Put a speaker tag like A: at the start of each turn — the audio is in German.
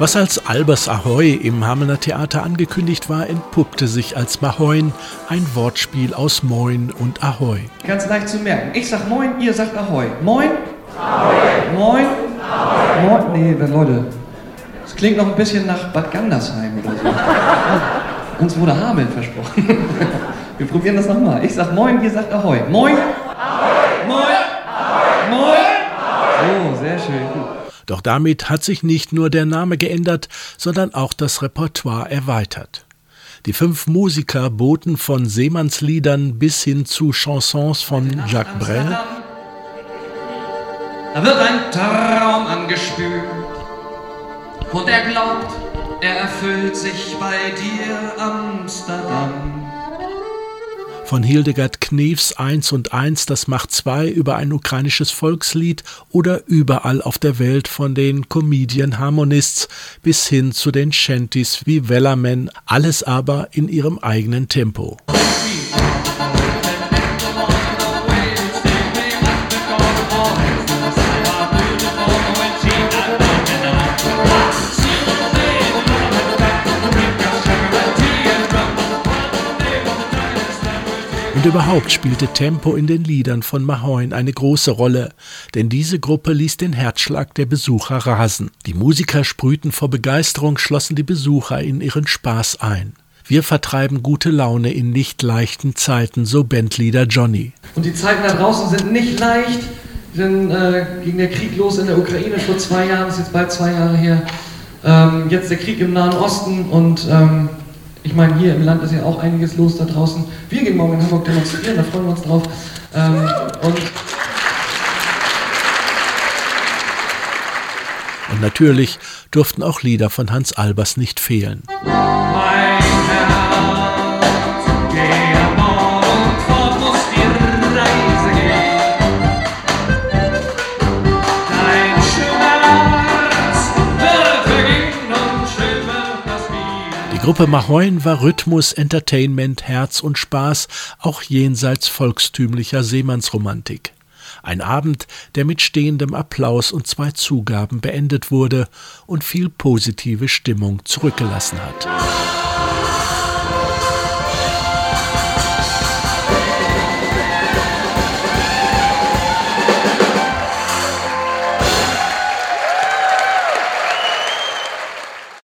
A: Was als Albers Ahoy im Hamelner Theater angekündigt war, entpuppte sich als Mahoin, ein Wortspiel aus Moin und Ahoy.
B: Ganz leicht zu merken. Ich sag Moin, ihr sagt Ahoy. Moin? Ahoy. Moin? Ahoy. Moin? Nee, Leute, das klingt noch ein bisschen nach Bad Gandersheim oder so. Uns wurde Hameln versprochen. Wir probieren das nochmal. Ich sag Moin, ihr sagt Ahoy. Moin? Ahoy. Moin? Ahoy. Moin?
A: Oh, sehr schön. Doch damit hat sich nicht nur der Name geändert, sondern auch das Repertoire erweitert. Die fünf Musiker boten von Seemannsliedern bis hin zu Chansons von Jacques Brel.
B: Da wird ein Traum angespült und er glaubt, er erfüllt sich bei dir Amsterdam
A: von Hildegard Knefs 1 und 1, das macht zwei über ein ukrainisches Volkslied oder überall auf der Welt von den Comedian Harmonists bis hin zu den Shanties wie Wellerman, alles aber in ihrem eigenen Tempo. Und überhaupt spielte Tempo in den Liedern von Mahoin eine große Rolle, denn diese Gruppe ließ den Herzschlag der Besucher rasen. Die Musiker sprühten vor Begeisterung, schlossen die Besucher in ihren Spaß ein. Wir vertreiben gute Laune in nicht leichten Zeiten, so Bandleader Johnny.
B: Und die Zeiten da draußen sind nicht leicht, denn äh, ging der Krieg los in der Ukraine vor zwei Jahren, ist jetzt bald zwei Jahre her. Ähm, jetzt der Krieg im Nahen Osten und ähm, ich meine, hier im Land ist ja auch einiges los da draußen. Wir gehen morgen in Hamburg demonstrieren, da freuen wir uns drauf. Ähm, und,
A: und natürlich durften auch Lieder von Hans Albers nicht fehlen. Gruppe Mahoin war Rhythmus, Entertainment, Herz und Spaß, auch jenseits volkstümlicher Seemannsromantik. Ein Abend, der mit stehendem Applaus und zwei Zugaben beendet wurde und viel positive Stimmung zurückgelassen hat.